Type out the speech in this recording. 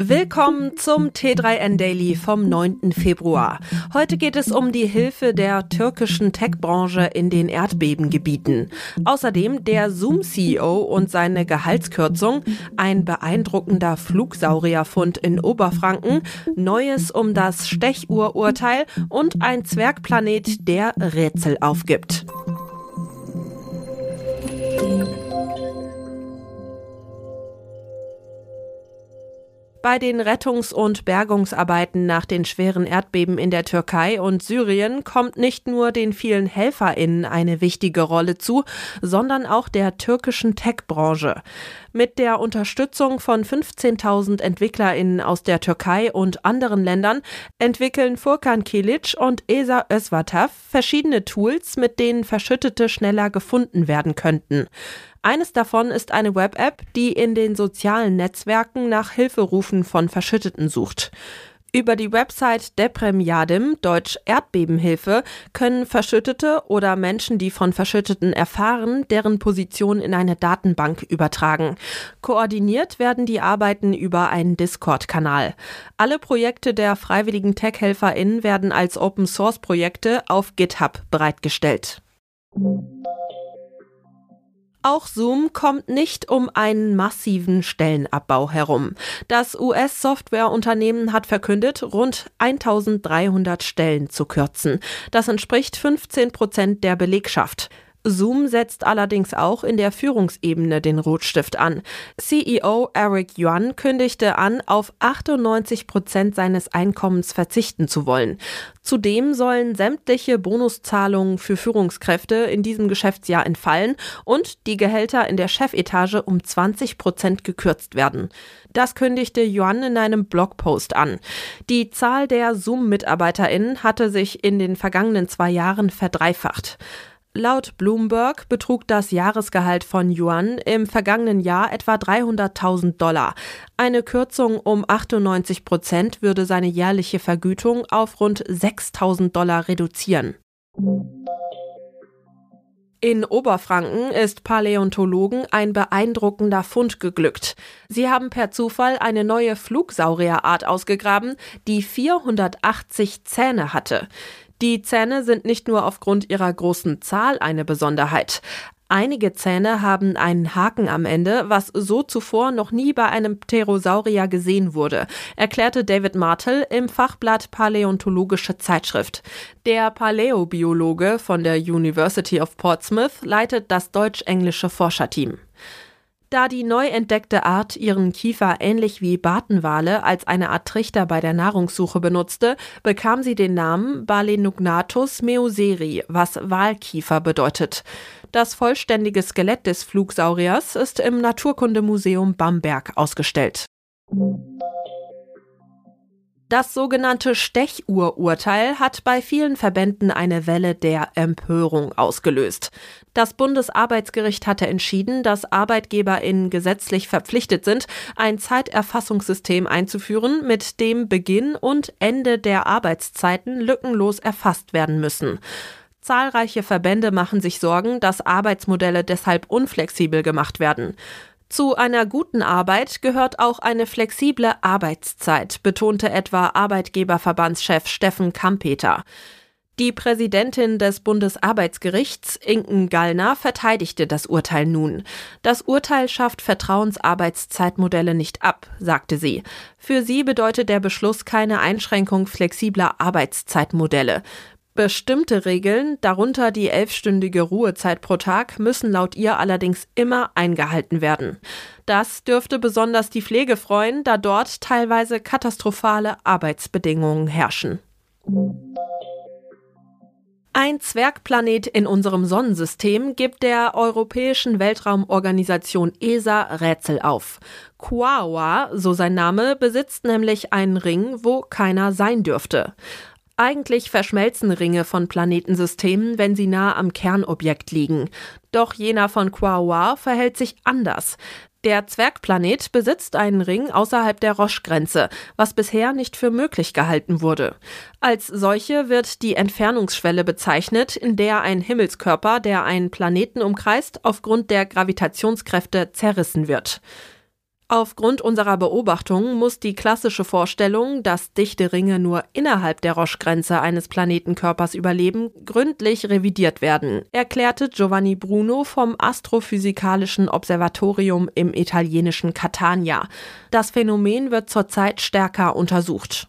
Willkommen zum T3N Daily vom 9. Februar. Heute geht es um die Hilfe der türkischen Tech-Branche in den Erdbebengebieten. Außerdem der Zoom-CEO und seine Gehaltskürzung, ein beeindruckender Flugsaurierfund in Oberfranken, Neues um das Stechuhrurteil und ein Zwergplanet, der Rätsel aufgibt. Bei den Rettungs- und Bergungsarbeiten nach den schweren Erdbeben in der Türkei und Syrien kommt nicht nur den vielen HelferInnen eine wichtige Rolle zu, sondern auch der türkischen Tech-Branche. Mit der Unterstützung von 15.000 EntwicklerInnen aus der Türkei und anderen Ländern entwickeln Furkan Kilic und Esa Özvatov verschiedene Tools, mit denen Verschüttete schneller gefunden werden könnten. Eines davon ist eine Web-App, die in den sozialen Netzwerken nach Hilferufen von Verschütteten sucht. Über die Website Deprem Yadim, Deutsch Erdbebenhilfe, können Verschüttete oder Menschen, die von Verschütteten erfahren, deren Position in eine Datenbank übertragen. Koordiniert werden die Arbeiten über einen Discord-Kanal. Alle Projekte der freiwilligen Tech-HelferInnen werden als Open-Source-Projekte auf GitHub bereitgestellt. Auch Zoom kommt nicht um einen massiven Stellenabbau herum. Das US-Softwareunternehmen hat verkündet, rund 1300 Stellen zu kürzen. Das entspricht 15 Prozent der Belegschaft. Zoom setzt allerdings auch in der Führungsebene den Rotstift an. CEO Eric Yuan kündigte an, auf 98 Prozent seines Einkommens verzichten zu wollen. Zudem sollen sämtliche Bonuszahlungen für Führungskräfte in diesem Geschäftsjahr entfallen und die Gehälter in der Chefetage um 20 Prozent gekürzt werden. Das kündigte Yuan in einem Blogpost an. Die Zahl der Zoom-MitarbeiterInnen hatte sich in den vergangenen zwei Jahren verdreifacht. Laut Bloomberg betrug das Jahresgehalt von Yuan im vergangenen Jahr etwa 300.000 Dollar. Eine Kürzung um 98 Prozent würde seine jährliche Vergütung auf rund 6.000 Dollar reduzieren. In Oberfranken ist Paläontologen ein beeindruckender Fund geglückt. Sie haben per Zufall eine neue Flugsaurierart ausgegraben, die 480 Zähne hatte. Die Zähne sind nicht nur aufgrund ihrer großen Zahl eine Besonderheit. Einige Zähne haben einen Haken am Ende, was so zuvor noch nie bei einem Pterosaurier gesehen wurde, erklärte David Martel im Fachblatt Paläontologische Zeitschrift. Der Paläobiologe von der University of Portsmouth leitet das deutsch-englische Forscherteam. Da die neu entdeckte Art ihren Kiefer ähnlich wie Bartenwale als eine Art Trichter bei der Nahrungssuche benutzte, bekam sie den Namen Balenugnathus meuseri, was Walkiefer bedeutet. Das vollständige Skelett des Flugsauriers ist im Naturkundemuseum Bamberg ausgestellt. Das sogenannte Stechuhrurteil hat bei vielen Verbänden eine Welle der Empörung ausgelöst. Das Bundesarbeitsgericht hatte entschieden, dass ArbeitgeberInnen gesetzlich verpflichtet sind, ein Zeiterfassungssystem einzuführen, mit dem Beginn und Ende der Arbeitszeiten lückenlos erfasst werden müssen. Zahlreiche Verbände machen sich Sorgen, dass Arbeitsmodelle deshalb unflexibel gemacht werden. Zu einer guten Arbeit gehört auch eine flexible Arbeitszeit, betonte etwa Arbeitgeberverbandschef Steffen Kampeter. Die Präsidentin des Bundesarbeitsgerichts, Inken Gallner, verteidigte das Urteil nun. Das Urteil schafft Vertrauensarbeitszeitmodelle nicht ab, sagte sie. Für sie bedeutet der Beschluss keine Einschränkung flexibler Arbeitszeitmodelle. Bestimmte Regeln, darunter die elfstündige Ruhezeit pro Tag, müssen laut ihr allerdings immer eingehalten werden. Das dürfte besonders die Pflege freuen, da dort teilweise katastrophale Arbeitsbedingungen herrschen. Ein Zwergplanet in unserem Sonnensystem gibt der Europäischen Weltraumorganisation ESA Rätsel auf. Quaoa, so sein Name, besitzt nämlich einen Ring, wo keiner sein dürfte. Eigentlich verschmelzen Ringe von Planetensystemen, wenn sie nah am Kernobjekt liegen. Doch jener von Quaoar verhält sich anders. Der Zwergplanet besitzt einen Ring außerhalb der Roche-Grenze, was bisher nicht für möglich gehalten wurde. Als solche wird die Entfernungsschwelle bezeichnet, in der ein Himmelskörper, der einen Planeten umkreist, aufgrund der Gravitationskräfte zerrissen wird. Aufgrund unserer Beobachtungen muss die klassische Vorstellung, dass dichte Ringe nur innerhalb der Roche-Grenze eines Planetenkörpers überleben, gründlich revidiert werden, erklärte Giovanni Bruno vom Astrophysikalischen Observatorium im italienischen Catania. Das Phänomen wird zurzeit stärker untersucht.